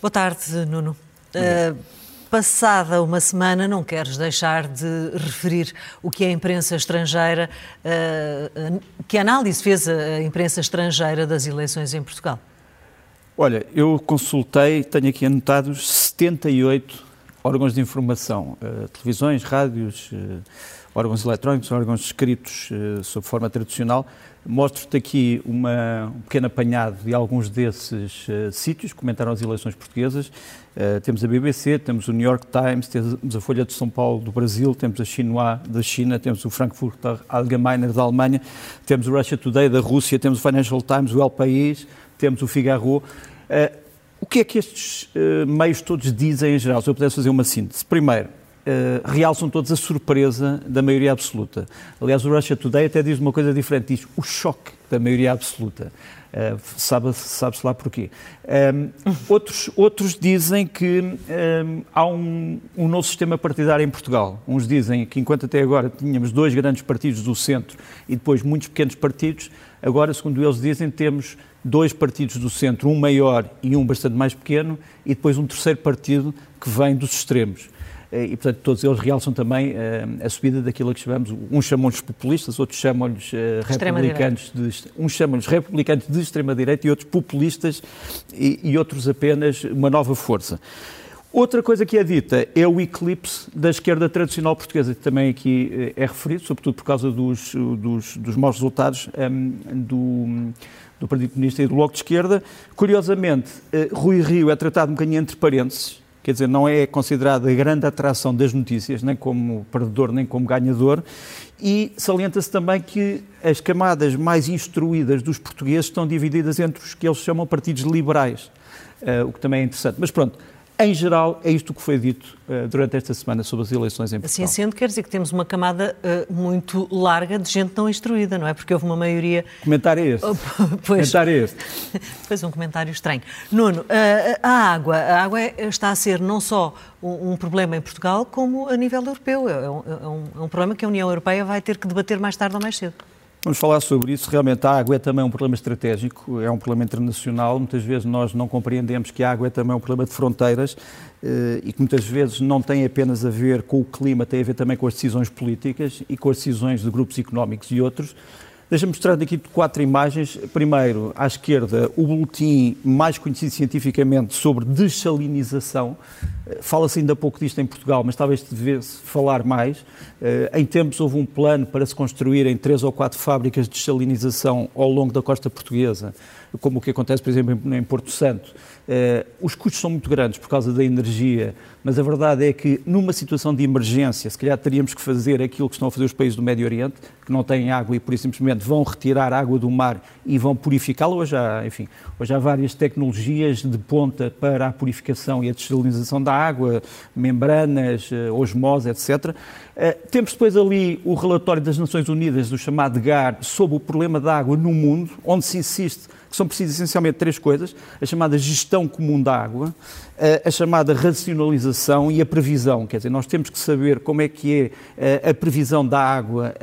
Boa tarde, Nuno. Uh, passada uma semana, não queres deixar de referir o que a imprensa estrangeira, uh, que análise fez a imprensa estrangeira das eleições em Portugal? Olha, eu consultei, tenho aqui anotados 78 órgãos de informação, uh, televisões, rádios, órgãos eletrónicos, órgãos escritos sob forma tradicional. Mostro-te aqui uma, um pequeno apanhado de alguns desses sítios que comentaram as eleições portuguesas. temos a BBC, temos o New York Times, temos a Folha de São Paulo do Brasil, temos a Xinhua da China, temos o Frankfurter Allgemeiner da Alemanha, temos o Russia Today da Rússia, temos o Financial Times, o El País, temos o Figaro. O que é que estes uh, meios todos dizem em geral? Se eu pudesse fazer uma síntese. Primeiro, uh, realçam todos a surpresa da maioria absoluta. Aliás, o Russia Today até diz uma coisa diferente, diz o choque da maioria absoluta. Uh, Sabe-se sabe lá porquê. Um, outros, outros dizem que um, há um, um, novo sistema partidário em Portugal. Uns dizem que enquanto até agora tínhamos dois grandes partidos do centro e depois muitos pequenos partidos, agora, segundo eles dizem, temos dois partidos do centro, um maior e um bastante mais pequeno, e depois um terceiro partido que vem dos extremos. Eh, e, portanto, todos eles realçam também uh, a subida daquilo que chamamos, uns chamam-lhes populistas, outros chamam-lhes uh, republicanos, de, uns chamam-lhes republicanos de extrema-direita e outros populistas e, e outros apenas uma nova força. Outra coisa que é dita é o eclipse da esquerda tradicional portuguesa, que também aqui é referido, sobretudo por causa dos, dos, dos maus resultados um, do do Partido Comunista e do Bloco de Esquerda. Curiosamente, eh, Rui Rio é tratado um bocadinho entre parênteses, quer dizer, não é considerado a grande atração das notícias, nem como perdedor, nem como ganhador, e salienta-se também que as camadas mais instruídas dos portugueses estão divididas entre os que eles chamam partidos liberais, uh, o que também é interessante. Mas pronto, em geral, é isto que foi dito uh, durante esta semana sobre as eleições em Portugal. Assim sendo, quer dizer que temos uma camada uh, muito larga de gente não instruída, não é? Porque houve uma maioria... Comentário é este. Oh, pois, comentário é este. Pois, um comentário estranho. Nuno, uh, a água. A água é, está a ser não só um, um, problema em Portugal, como a nível europeu. É um, é um, é um problema que a União Europeia vai ter que debater mais tarde ou mais cedo. Vamos falar sobre isso. Realmente a água é também um problema estratégico, é um problema internacional. Muitas vezes nós não compreendemos que a água é também um problema de fronteiras eh, e que muitas vezes não tem apenas a ver com o clima, tem a ver também com as decisões políticas e com as decisões de grupos económicos e outros. Deixa-me mostrar aqui quatro imagens. Primeiro, à esquerda, o boletim mais conhecido cientificamente sobre dessalinização. Eh, fala-se ainda pouco disto em Portugal, mas talvez devesse falar mais. Eh, em tempos houve um plano para se construírem três ou quatro fábricas de dessalinização ao longo da costa portuguesa, como o que acontece, por exemplo, em Porto Santo. Eh, os custos são muito grandes por causa da energia, mas a verdade é que numa situação de emergência, se calhar teríamos que fazer aquilo que estão a fazer os países do Médio Oriente, que não têm água e por isso simplesmente vão retirar água do mar e vão purificá-la. Hoje há, enfim, hoje há várias tecnologias de ponta para a purificação e a desalinização da água, membranas, eh, osmose, etc. Eh, temos depois ali o relatório das Nações Unidas, do chamado GAR, sobre o problema da água no mundo, onde se insiste que são precisas essencialmente três coisas: a chamada gestão comum da água, a chamada racionalização e a previsão. Quer dizer, nós temos que saber como é que é a previsão da água,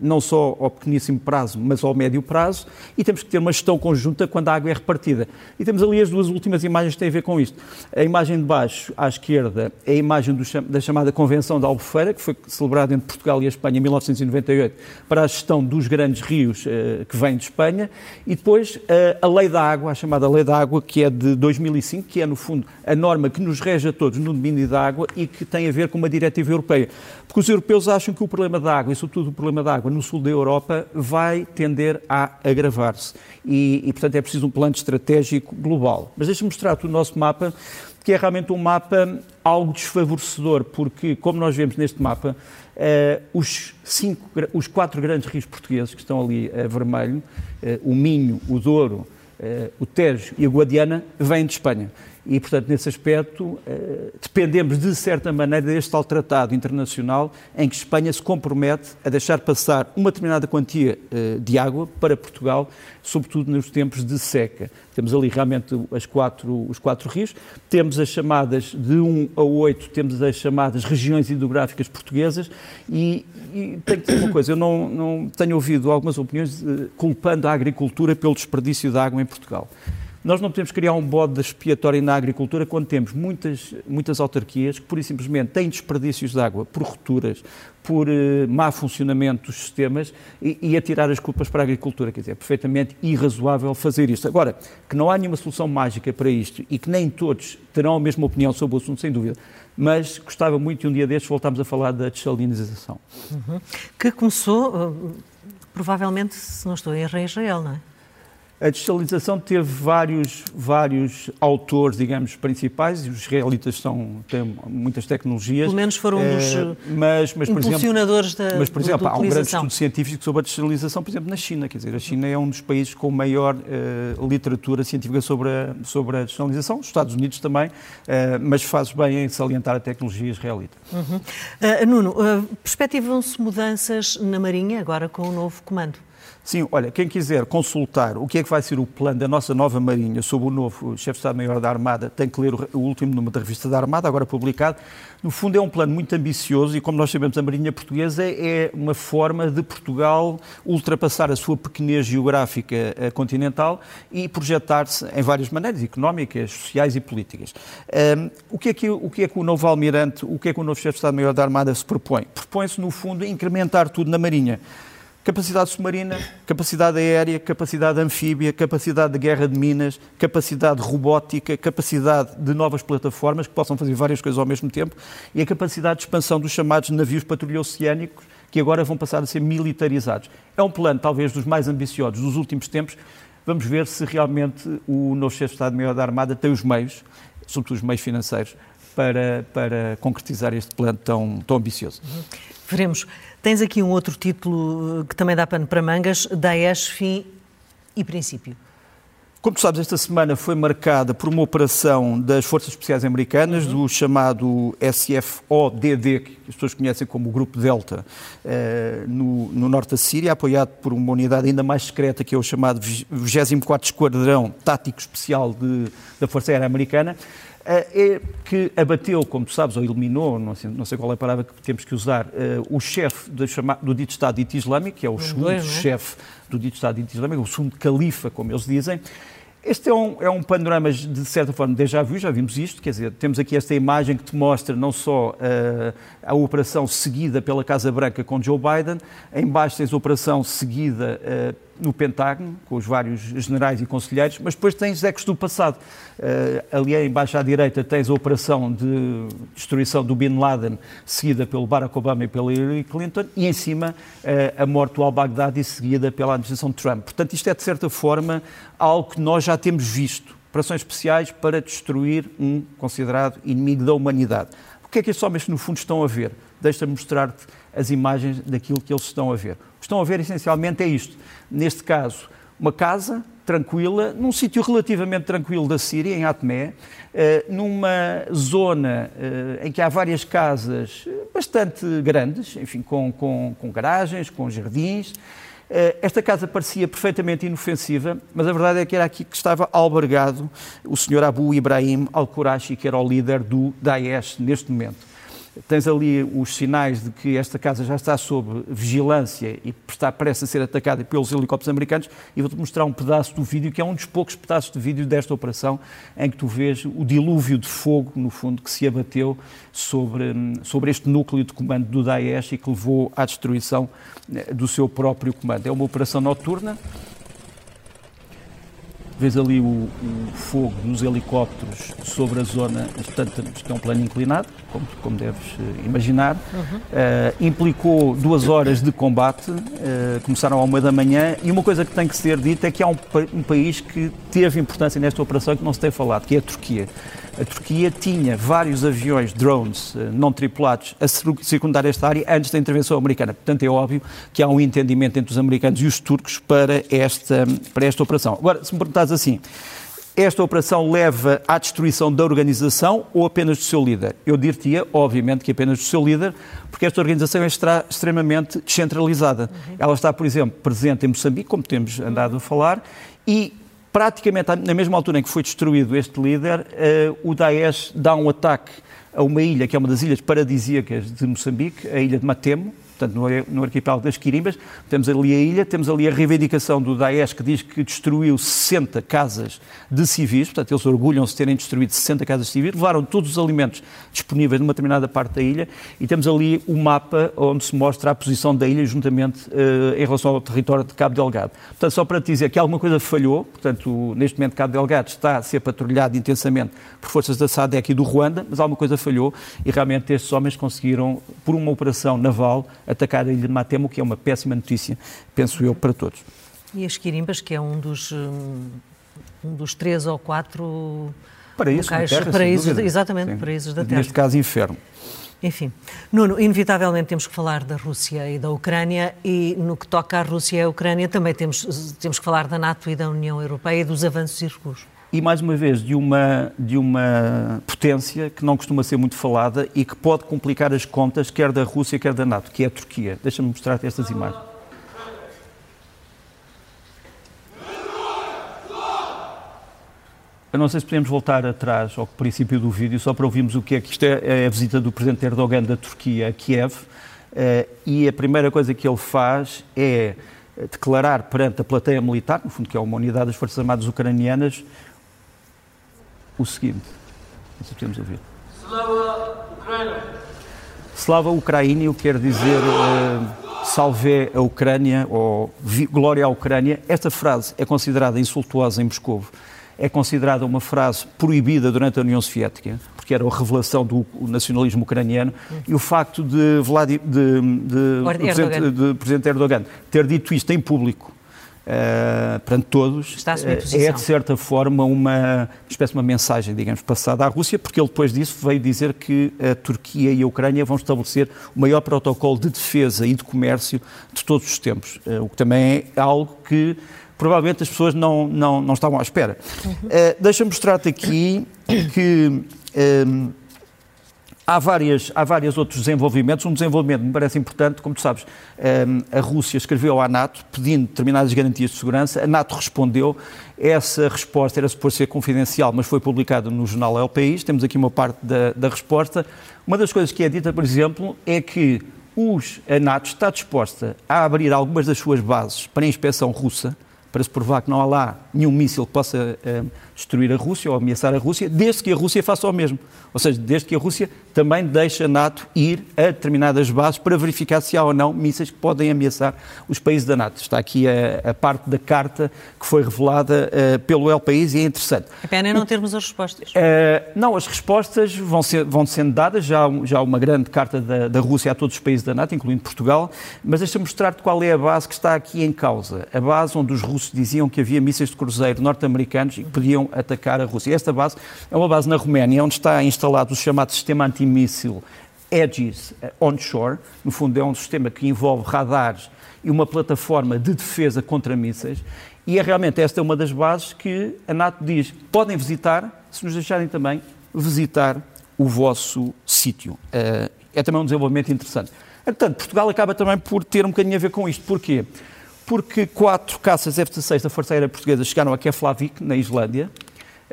não só ao pequeníssimo prazo, mas ao médio prazo, e temos que ter uma gestão conjunta quando a água é repartida. E temos ali as duas últimas imagens que têm a ver com isto. A imagem de baixo, à esquerda, é a imagem do, da chamada Convenção de Albufeira, que foi celebrada entre Portugal e a Espanha em 1998, para a gestão dos grandes rios uh, que vêm de Espanha, e depois a Lei da Água, a chamada Lei da Água, que é de 2005, que é, no fundo, a norma que nos rege a todos no domínio da água e que tem a ver com uma diretiva europeia. Porque os europeus acham que o problema da água, e sobretudo o problema da água no sul da Europa, vai tender a agravar-se. E, e, portanto, é preciso um plano estratégico global. Mas deixa-me mostrar-te o nosso mapa, que é realmente um mapa algo desfavorecedor, porque, como nós vemos neste mapa, Uh, os, cinco, os quatro grandes rios portugueses que estão ali a vermelho, uh, o Minho, o Douro, uh, o Tejo e a Guadiana, vêm de Espanha. E, portanto, nesse aspecto, eh, dependemos, de certa maneira, deste tal tratado internacional em que Espanha se compromete a deixar passar uma determinada quantia eh, de água para Portugal, sobretudo nos tempos de seca. Temos ali realmente as quatro, os quatro rios, temos as chamadas de 1 a 8, temos as chamadas regiões hidrográficas portuguesas e, e tenho que dizer uma coisa, eu não, não tenho ouvido algumas opiniões eh, culpando a agricultura pelo desperdício de água em Portugal. Nós não podemos criar um bode expiatório na agricultura quando temos muitas, muitas autarquias que, por e simplesmente, têm desperdícios de água por rupturas, por uh, má funcionamento dos sistemas e, e atirar as culpas para a agricultura. Quer dizer, é perfeitamente irrazoável fazer isto. Agora, que não há nenhuma solução mágica para isto e que nem todos terão a mesma opinião sobre o assunto, sem dúvida mas gostava muito de um dia destes voltarmos a falar da desalinização. Uhum. Que começou, uh, provavelmente, se não estou em Israel, não é? A digitalização teve vários, vários autores, digamos, principais, e os israelitas são, têm muitas tecnologias. Pelo menos foram um dos é, mas, mas, impulsionadores exemplo, da Mas, por exemplo, há um grande estudo científico sobre a digitalização, por exemplo, na China. Quer dizer, a China é um dos países com maior uh, literatura científica sobre a, sobre a digitalização, os Estados Unidos também, uh, mas faz bem em salientar a tecnologia israelita. Uhum. Uh, Nuno, perspectivam-se mudanças na Marinha agora com o novo comando? Sim, olha, quem quiser consultar o que é que vai ser o plano da nossa nova Marinha sobre o novo chefe de Estado-Maior da Armada, tem que ler o último número da revista da Armada, agora publicado. No fundo, é um plano muito ambicioso e, como nós sabemos, a Marinha Portuguesa é uma forma de Portugal ultrapassar a sua pequenez geográfica eh, continental e projetar-se em várias maneiras, económicas, sociais e políticas. Um, o, que é que, o que é que o novo almirante, o que é que o novo chefe de Estado-Maior da Armada se propõe? Propõe-se, no fundo, incrementar tudo na Marinha. Capacidade submarina, capacidade aérea, capacidade anfíbia, capacidade de guerra de minas, capacidade robótica, capacidade de novas plataformas que possam fazer várias coisas ao mesmo tempo e a capacidade de expansão dos chamados navios patrulha oceânicos que agora vão passar a ser militarizados. É um plano, talvez, dos mais ambiciosos dos últimos tempos. Vamos ver se realmente o novo chefe de Estado-Maior da Armada tem os meios, sobretudo os meios financeiros, para, para concretizar este plano tão, tão ambicioso. Veremos. Tens aqui um outro título eh, que também dá pano para mangas, Daesh, fim e princípio. Como tu sabes, esta semana foi marcada por uma operação das Forças Especiais Americanas, uhum. do chamado SFODD, que as pessoas conhecem como o Grupo Delta, eh, no, no, norte da Síria, apoiado por uma unidade ainda mais secreta, que é o chamado 24 Esquadrão Tático Especial de, da Força Aérea Americana. Eh, é que abateu, como tu sabes, ou eliminou, não sei, não sei qual é a palavra que temos que usar, uh, o chefe do, do dito Estado dito Islâmico, que é o segundo é? chefe do dito Estado dito Islâmico, o segundo califa, como eles dizem. Este é um, é um panorama, de certa forma, déjà vu, já vimos isto, quer dizer, temos aqui esta imagem que te mostra não só uh, a operação seguida pela Casa Branca com Joe Biden, em baixo tens a operação seguida uh, no Pentágono, com os vários generais e conselheiros, mas depois tens ecos do passado. Uh, ali embaixo à direita tens a operação de destruição do Bin Laden, seguida pelo Barack Obama e pela Hillary Clinton, e em cima uh, a morte do al-Baghdadi, seguida pela administração de Trump. Portanto, isto é, de certa forma, algo que nós já temos visto. Operações especiais para destruir um considerado inimigo da humanidade. O que é que estes homens, no fundo, estão a ver? Deixa-me mostrar-te as imagens daquilo que eles estão a ver. O que estão a ver, essencialmente, é isto neste caso, uma casa tranquila, num sítio relativamente tranquilo da Síria, em Atmé, eh, numa zona eh, em que há várias casas bastante grandes, enfim, com, com, com garagens, com jardins. Eh, esta casa parecia perfeitamente inofensiva, mas a verdade é que era aqui que estava albergado o senhor Abu Ibrahim al-Qurashi, que era o líder do Daesh neste momento. Tens ali os sinais de que esta casa já está sob vigilância e está prestes a ser atacada pelos helicópteros americanos e vou-te mostrar um pedaço do vídeo, que é um dos poucos pedaços de vídeo desta operação em que tu vês o dilúvio de fogo, no fundo, que se abateu sobre, sobre este núcleo de comando do Daesh e que levou à destruição eh, do seu próprio comando. É uma operação noturna, Vês ali o, o, fogo dos helicópteros sobre a zona, portanto, isto é um plano inclinado, como, como deves eh, imaginar. Uhum. Uh, implicou duas horas de combate, uh, começaram à uma da manhã, e uma coisa que tem que ser dita é que há um, um país que teve importância nesta operação que não se tem falado, que é a Turquia a Turquia tinha vários aviões, drones eh, não tripulados, a circundar esta área antes da intervenção americana. Portanto, é óbvio que há um entendimento entre os americanos e os turcos para esta, para esta operação. Agora, se me perguntares assim, esta operação leva à destruição da organização ou apenas do seu líder? Eu diria, obviamente, que apenas do seu líder, porque esta organização é extremamente descentralizada. Uhum. Ela está, por exemplo, presente em Moçambique, como temos andado a falar, e praticamente na mesma altura em que foi destruído este líder, uh, o Daesh dá um ataque a uma ilha que é uma das ilhas paradisíacas de Moçambique, a ilha de Matemo, portanto, no, arquipélago das Quirimbas. Temos ali a ilha, temos ali a reivindicação do Daesh que diz que destruiu 60 casas de civis, portanto, eles orgulham-se de terem destruído 60 casas de civis, levaram todos os alimentos disponíveis numa determinada parte da ilha e temos ali o mapa onde se mostra a posição da ilha juntamente uh, em relação ao território de Cabo Delgado. Portanto, só para dizer que alguma coisa falhou, portanto, neste momento Cabo Delgado está a ser patrulhado intensamente por forças da SADEC e do Ruanda, mas alguma coisa falhou e realmente estes homens conseguiram, por uma operação naval, atacar a ilha de Matemo, que é uma péssima notícia, penso eu, para todos. E as Quirimbas, que é um dos, um dos três ou quatro paraísos, locais, terra, paraísos exatamente, Sim. paraísos da Terra. Neste caso, inferno. Enfim, Nuno, inevitavelmente temos que falar da Rússia e da Ucrânia e no que toca à Rússia e à Ucrânia também temos, temos que falar da NATO e da União Europeia e dos avanços e recuos e, mais uma vez, de uma, de uma potência que não costuma ser muito falada e que pode complicar as contas, quer da Rússia, quer da NATO, que é a Turquia. Deixa-me mostrar-te estas imagens. Eu não sei se podemos voltar atrás ao princípio do vídeo, só para ouvirmos o que é que isto é, é a visita do presidente Erdogan da Turquia a Kiev. Eh, e a primeira coisa que ele faz é declarar perante a plateia militar, no fundo que é uma unidade das Forças Armadas Ucranianas, o seguinte. Não se podemos ouvir. Slava Ucrânia. Slava Ucrânia, quer dizer uh, salve a Ucrânia ou glória à Ucrânia. Esta frase é considerada insultuosa em Moscou. É considerada uma frase proibida durante a União Soviética, porque era a revelação do nacionalismo ucraniano, e o facto de, Vlad, de, de, de, Presidente, de Presidente Erdogan ter dito isto em público uh, perante todos, uh, é de certa forma uma espécie de uma mensagem, digamos, passada à Rússia, porque ele depois disso veio dizer que a Turquia e a Ucrânia vão estabelecer o maior protocolo de defesa e de comércio de todos os tempos, uh, o que também é algo que provavelmente as pessoas não, não, não estavam à espera. Uhum. Deixa-me mostrar-te aqui que Há, várias, há vários outros desenvolvimentos. Um desenvolvimento que me parece importante, como tu sabes, ehm, a Rússia escreveu à NATO pedindo determinadas garantias de segurança. A NATO respondeu. Essa resposta era suposto ser confidencial, mas foi publicada no jornal El País. Temos aqui uma parte da, da resposta. Uma das coisas que é dita, por exemplo, é que os, a NATO está disposta a abrir algumas das suas bases para a inspeção russa, para se provar que não há lá nenhum míssil que possa uh, destruir a Rússia ou ameaçar a Rússia, desde que a Rússia faça o mesmo. Ou seja, desde que a Rússia também deixe a NATO ir a determinadas bases para verificar se há ou não mísseis que podem ameaçar os países da NATO. Está aqui a, a parte da carta que foi revelada uh, pelo El País e é interessante. A pena é não termos as respostas. Uh, não, as respostas vão, ser, vão sendo dadas, já, já há uma grande carta da, da Rússia a todos os países da NATO, incluindo Portugal, mas deixa-me mostrar-te qual é a base que está aqui em causa. A base onde os russos diziam que havia mísseis de cruzeiro norte-americanos e que podiam atacar a Rússia. Esta base é uma base na Roménia, onde está instalado o chamado sistema antimíssil Aegis onshore. No fundo, é um sistema que envolve radares e uma plataforma de defesa contra mísseis. E é realmente esta é uma das bases que a NATO diz: podem visitar, se nos deixarem também visitar o vosso sítio. Eh, é também um desenvolvimento interessante. Portanto, Portugal acaba também por ter um bocadinho a ver com isto. Porquê? Porque quatro caças F-16 da Força Aérea Portuguesa chegaram a Keflavik, na Islândia,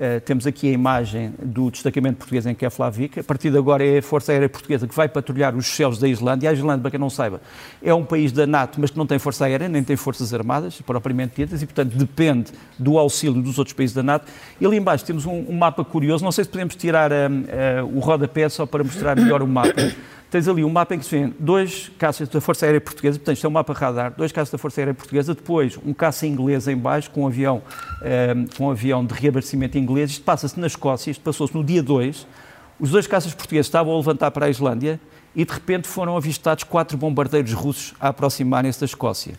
Uh, temos aqui a imagem do destacamento português em Keflavik. A partir de agora é a Força Aérea Portuguesa que vai patrulhar os céus da Islândia. A Islândia, para quem não saiba, é um país da NATO, mas que não tem Força Aérea, nem tem Forças Armadas, propriamente ditas, e, portanto, depende do auxílio dos outros países da NATO. E ali embaixo temos um, um mapa curioso. Não sei se podemos tirar uh, uh, o rodapé só para mostrar melhor o mapa. Tens ali um mapa em que se vê dois caças da Força Aérea Portuguesa, portanto, isto é um mapa radar, dois caças da Força Aérea Portuguesa, depois um caça inglês em baixo, com um avião, eh, com um avião de reabastecimento inglês. Isto passa-se na Escócia, isto passou-se no dia 2. Os dois caças portugueses estavam a levantar para a Islândia e, de repente, foram avistados quatro bombardeiros russos a aproximarem-se da Escócia.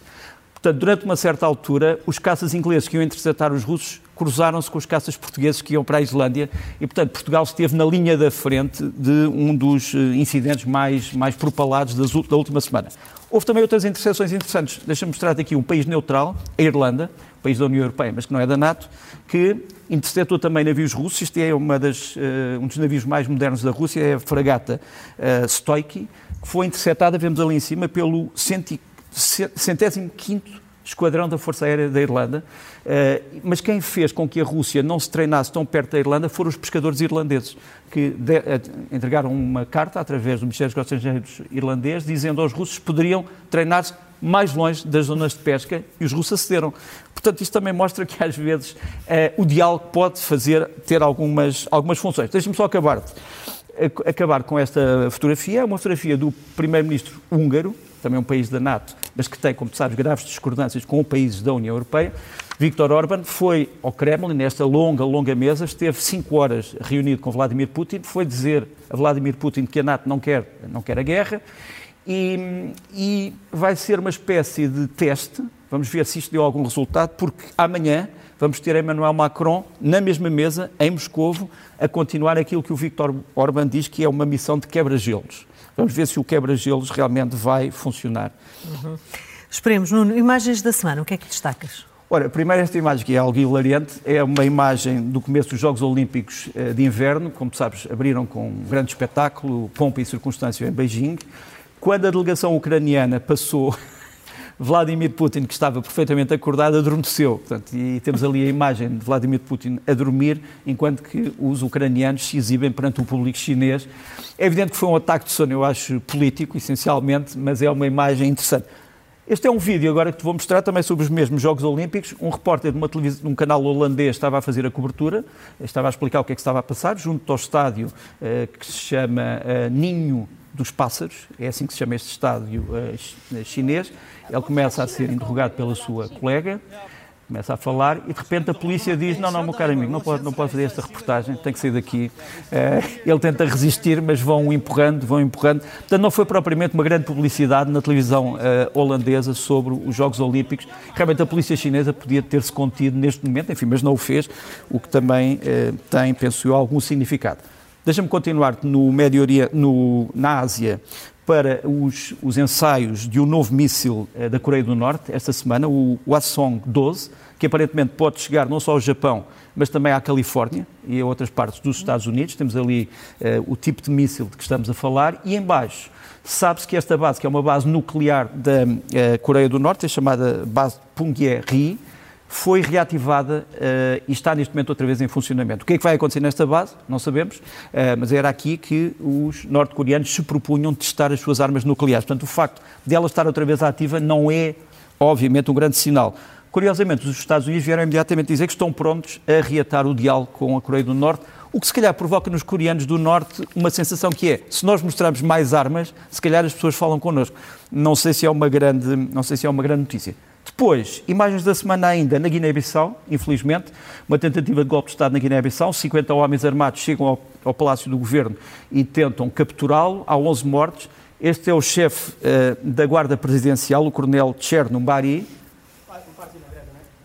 Portanto, durante uma certa altura, os caças ingleses que iam interceptar os russos cruzaram-se com os caças portugueses que iam para a Islândia e, portanto, Portugal esteve na linha da frente de um dos eh, incidentes mais, mais propalados das, da última semana. Houve também outras interseções interessantes. Deixa-me mostrar aqui um país neutral, a Irlanda, país da União Europeia, mas que não é da NATO, que interceptou também navios russos. Este é uma das, uh, um dos navios mais modernos da Rússia, é a fragata uh, Stoiky, que foi interceptada, vemos ali em cima, pelo centésimo quinto esquadrão da Força Aérea da Irlanda, uh, mas quem fez com que a Rússia não se treinasse tão perto da Irlanda foram os pescadores irlandeses, que de, uh, entregaram uma carta através do Ministério dos Estrangeiros irlandês, dizendo aos russos que poderiam treinar-se mais longe das zonas de pesca e os russos acederam. Portanto, isto também mostra que às vezes eh, o diálogo pode fazer, ter algumas, algumas funções. Deixe-me só acabar, acabar com esta fotografia. É uma fotografia do primeiro-ministro húngaro, também um país da NATO, mas que tem, como tu sabes, graves discordâncias com países da União Europeia. Viktor Orban foi ao Kremlin, nesta longa, longa mesa, esteve cinco horas reunido com Vladimir Putin, foi dizer a Vladimir Putin que a NATO não quer, não quer a guerra e, e, vai ser uma espécie de teste, vamos ver se isto deu algum resultado, porque amanhã vamos ter Emmanuel Macron na mesma mesa, em Moscovo, a continuar aquilo que o Viktor Orban diz que é uma missão de quebra-gelos. Vamos ver se o quebra-gelos realmente vai funcionar. Uhum. Esperemos. Nuno, imagens da semana, o que é que destacas? Ora, primeiro esta imagem que é algo hilariante, é uma imagem do começo dos Jogos Olímpicos eh, de Inverno, como sabes, abriram com um grande espetáculo, pompa e circunstância em Beijing, quando a delegação ucraniana passou, Vladimir Putin, que estava perfeitamente acordado, adormeceu. Portanto, e temos ali a imagem de Vladimir Putin a dormir, enquanto que os ucranianos se exibem perante o público chinês. É evidente que foi um ataque de sono, eu acho, político, essencialmente, mas é uma imagem interessante. Este é um vídeo agora que te vou mostrar também sobre os mesmos Jogos Olímpicos. Um repórter de, uma televisão, de um canal holandês estava a fazer a cobertura, estava a explicar o que é que estava a passar, junto ao estádio uh, que se chama uh, Ninho dos pássaros, é assim que se chama este estádio uh, chinês. Ele começa a ser interrogado pela sua colega, começa a falar e de repente a polícia diz: Não, não, meu caro amigo, não pode, não pode fazer esta reportagem, tem que sair daqui. Uh, ele tenta resistir, mas vão empurrando, vão empurrando. Portanto, não foi propriamente uma grande publicidade na televisão uh, holandesa sobre os Jogos Olímpicos. Realmente a polícia chinesa podia ter-se contido neste momento, enfim, mas não o fez, o que também uh, tem, penso eu, algum significado. Deixa-me continuar no Médio Oriente, no, na Ásia, para os, os, ensaios de um novo míssil eh, da Coreia do Norte, esta semana, o Hwasong-12, que aparentemente pode chegar não só ao Japão, mas também à Califórnia e a outras partes dos Estados Unidos. Temos ali eh, o tipo de míssil de que estamos a falar. E embaixo, sabe-se que esta base, que é uma base nuclear da eh, Coreia do Norte, é chamada base Punggye-ri, foi reativada uh, e está neste momento outra vez em funcionamento. O que é que vai acontecer nesta base? Não sabemos, uh, mas era aqui que os norte-coreanos se propunham testar as suas armas nucleares. Portanto, o facto de ela estar outra vez ativa não é, obviamente, um grande sinal. Curiosamente, os Estados Unidos vieram imediatamente dizer que estão prontos a reatar o diálogo com a Coreia do Norte, o que se calhar provoca nos coreanos do Norte uma sensação que é, se nós mostrarmos mais armas, se calhar as pessoas falam connosco. Não sei se é uma grande, não sei se é uma grande notícia. Depois, imagens da semana ainda na Guiné-Bissau, infelizmente, uma tentativa de golpe de Estado na Guiné-Bissau. 50 homens armados chegam ao, ao, Palácio do Governo e tentam capturá-lo. Há 11 mortos. Este é o chefe uh, da Guarda Presidencial, o Coronel Cherno Mbari,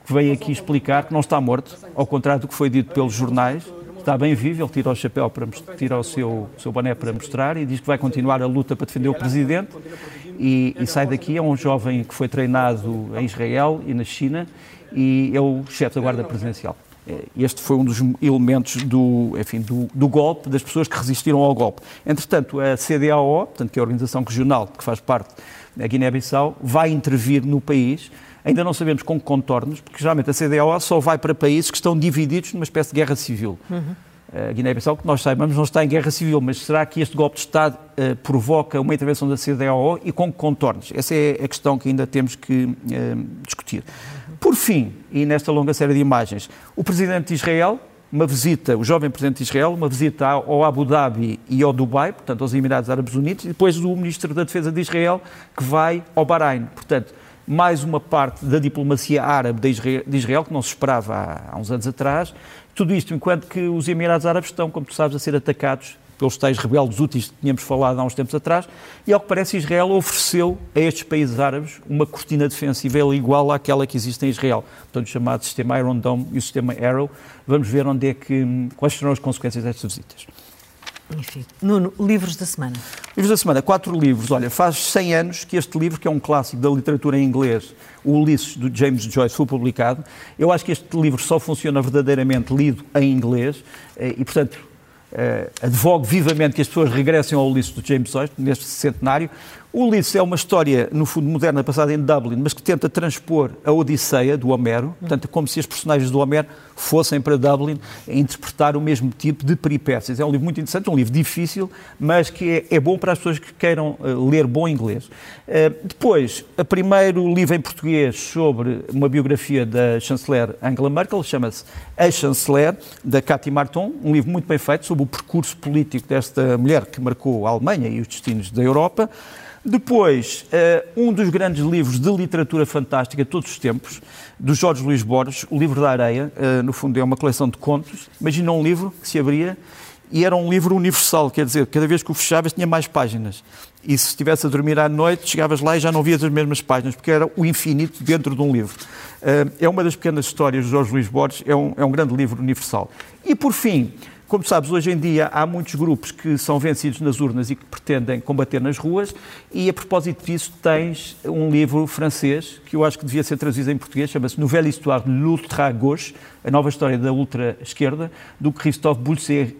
que veio aqui explicar que não está morto, ao contrário do que foi dito pelos jornais. Está bem vivo, ele tira o chapéu, para, tira o seu, seu boné para mostrar e diz que vai continuar a luta para defender o Presidente e, e, sai daqui. É um jovem que foi treinado em Israel e na China e é o chefe da Guarda Presidencial. É, este foi um dos elementos do, enfim, do, do, golpe, das pessoas que resistiram ao golpe. Entretanto, a CDAO, portanto, que é a organização regional que faz parte da Guiné-Bissau, vai intervir no país. Ainda não sabemos com que contornos, porque geralmente a CDAO só vai para países que estão divididos numa espécie de guerra civil. Uhum a Guiné-Bissau, que nós saibamos, não está em guerra civil, mas será que este golpe de Estado uh, provoca uma intervenção da CDAO e com que contornos? Essa é a questão que ainda temos que uh, discutir. Por fim, e nesta longa série de imagens, o Presidente de Israel, uma visita, o jovem Presidente de Israel, uma visita ao Abu Dhabi e ao Dubai, portanto aos Emirados Árabes Unidos, e depois o Ministro da Defesa de Israel, que vai ao Bahrein. Portanto, mais uma parte da diplomacia árabe de Israel, que não se esperava há, há uns anos atrás, tudo isto enquanto que os Emirados Árabes estão, como tu sabes, a ser atacados pelos tais rebeldes úteis que tínhamos falado há uns tempos atrás, e ao que parece Israel ofereceu a estes países árabes uma cortina defensiva igual àquela que existe em Israel, portanto o chamado sistema Iron Dome e o sistema Arrow. Vamos ver onde é que, quais serão as consequências destas visitas. Enfim. Nuno, livros da semana. Livros da semana, quatro livros. Olha, faz 100 anos que este livro, que é um clássico da literatura em inglês, o Ulisses, do James Joyce, foi publicado. Eu acho que este livro só funciona verdadeiramente lido em inglês eh, e, portanto, Uh, advogo vivamente que as pessoas regressem ao Ulisses do James Joyce, neste centenário. O Ulisses é uma história, no fundo, moderna, passada em Dublin, mas que tenta transpor a Odisseia do Homero, portanto, é como se as personagens do Homero fossem para Dublin interpretar o mesmo tipo de peripécias. É um livro muito interessante, um livro difícil, mas que é, é bom para as pessoas que queiram uh, ler bom inglês. Uh, depois, o primeiro livro em português sobre uma biografia da chanceler Angela Merkel, chama-se A Chanceler, da Cathy Marton, um livro muito bem feito sobre o percurso político desta mulher que marcou a Alemanha e os destinos da Europa. Depois, uh, um dos grandes livros de literatura fantástica de todos os tempos, do Jorge Luís Borges, o Livro da Areia, uh, no fundo é uma coleção de contos. Imagina um livro que se abria e era um livro universal, quer dizer, cada vez que o fechavas tinha mais páginas. E se estivesse a dormir à noite, chegavas lá e já não vias as mesmas páginas, porque era o infinito dentro de um livro. Uh, é uma das pequenas histórias de Jorge Luís Borges, é um, é um grande livro universal. E por fim, como sabes, hoje em dia há muitos grupos que são vencidos nas urnas e que pretendem combater nas ruas, e a propósito disso tens um livro francês que eu acho que devia ser traduzido em português, chama-se Nouvelle Histoire de l'Ultra-Gauche, a nova história da ultra-esquerda, do Christophe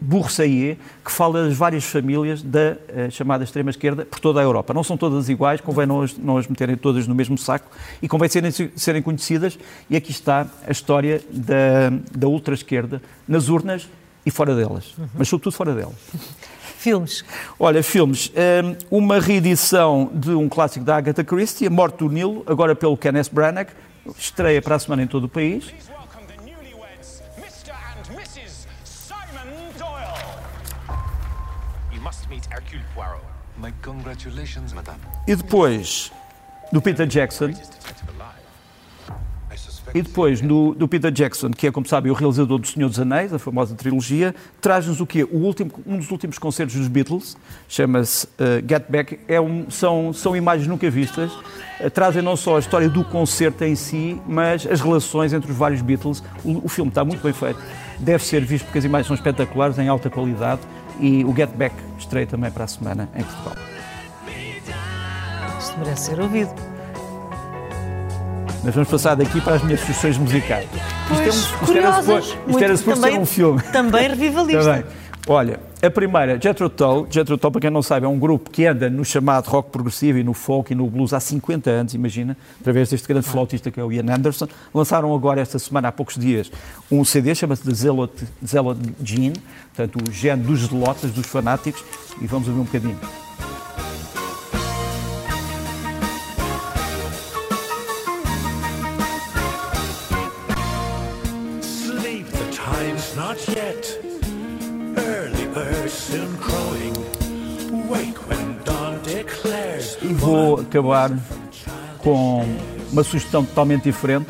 Bourseillet, que fala das várias famílias da uh, chamada extrema-esquerda por toda a Europa. Não são todas iguais, convém não as, não as meterem todas no mesmo saco e convém serem, serem conhecidas, e aqui está a história da, da ultra-esquerda nas urnas e fora delas, uhum. mas sobretudo fora delas. Filmes. Olha, filmes. Hum, uma reedição de um clássico da Agatha Christie, A Morte do Nilo, agora pelo Kenneth Branagh, estreia para a semana em todo o país. E depois, do Peter Jackson, e depois, no, do Peter Jackson, que é, como sabem, o realizador do Senhor dos Anéis, a famosa trilogia, traz-nos o quê? O último, um dos últimos concertos dos Beatles, chama-se uh, Get Back. É um, são, são imagens nunca vistas. Uh, trazem não só a história do concerto em si, mas as relações entre os vários Beatles. O, o filme está muito bem feito. Deve ser visto porque as imagens são espetaculares, em alta qualidade. E o Get Back estreia também para a semana em Portugal. Isto merece ser ouvido. Mas vamos passar daqui para as minhas sugestões musicais. Pois, isto, é um, isto era suposto, isto era suposto ser um filme. Também revivalista. também. Olha, a primeira, Jethro Tull. Jethro Tull, para quem não sabe, é um grupo que anda no chamado rock progressivo e no folk e no blues há 50 anos, imagina, através deste grande flautista que é o Ian Anderson. Lançaram agora, esta semana, há poucos dias, um CD, chama-se The Zealot, Zealot Gene, portanto, o gene dos zelotas, dos fanáticos, e vamos ouvir um bocadinho. Vou acabar com uma sugestão totalmente diferente.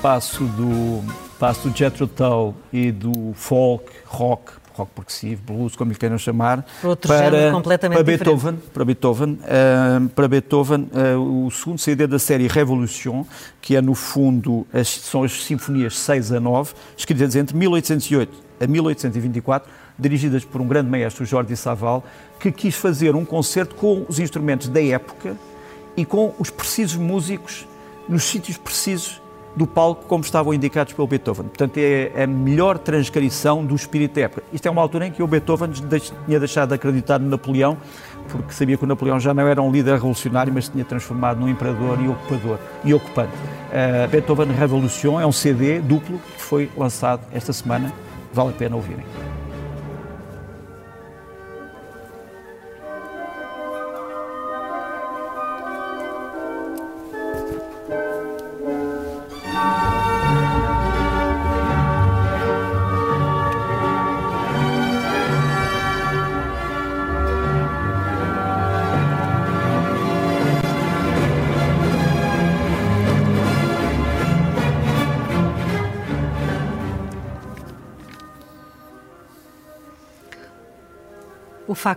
Passo do, passo do Jethro Tull e do folk, rock, rock progressivo, blues, como lhe queiram chamar, Outro para, completamente para Beethoven, para Beethoven, uh, para Beethoven uh, o segundo CD da série Revolution, que é no fundo as, são as sinfonias 6 a 9, escritas entre 1808 a 1824, dirigidas por um grande maestro, Jordi Saval, que quis fazer um concerto com os instrumentos da época e com os precisos músicos nos sítios precisos do palco como estavam indicados pelo Beethoven. Portanto, é a melhor transcrição do espírito da época. Isto é uma altura em que o Beethoven tinha deixado de acreditar no Napoleão, porque sabia que o Napoleão já não era um líder revolucionário, mas tinha transformado num imperador e ocupador e ocupante. Uh, Beethoven Revolution é um CD duplo que foi lançado esta semana. Vale a pena ouvirem.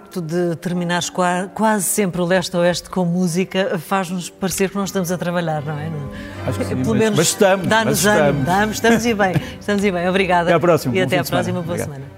Facto de terminares quase sempre o leste-oeste com música faz-nos parecer que não estamos a trabalhar, não é? Acho que sim, Pelo mas, menos mas estamos. Dá-nos estamos. estamos e bem. Estamos e bem. Obrigada. Até à próxima. E até à próxima. Boa semana.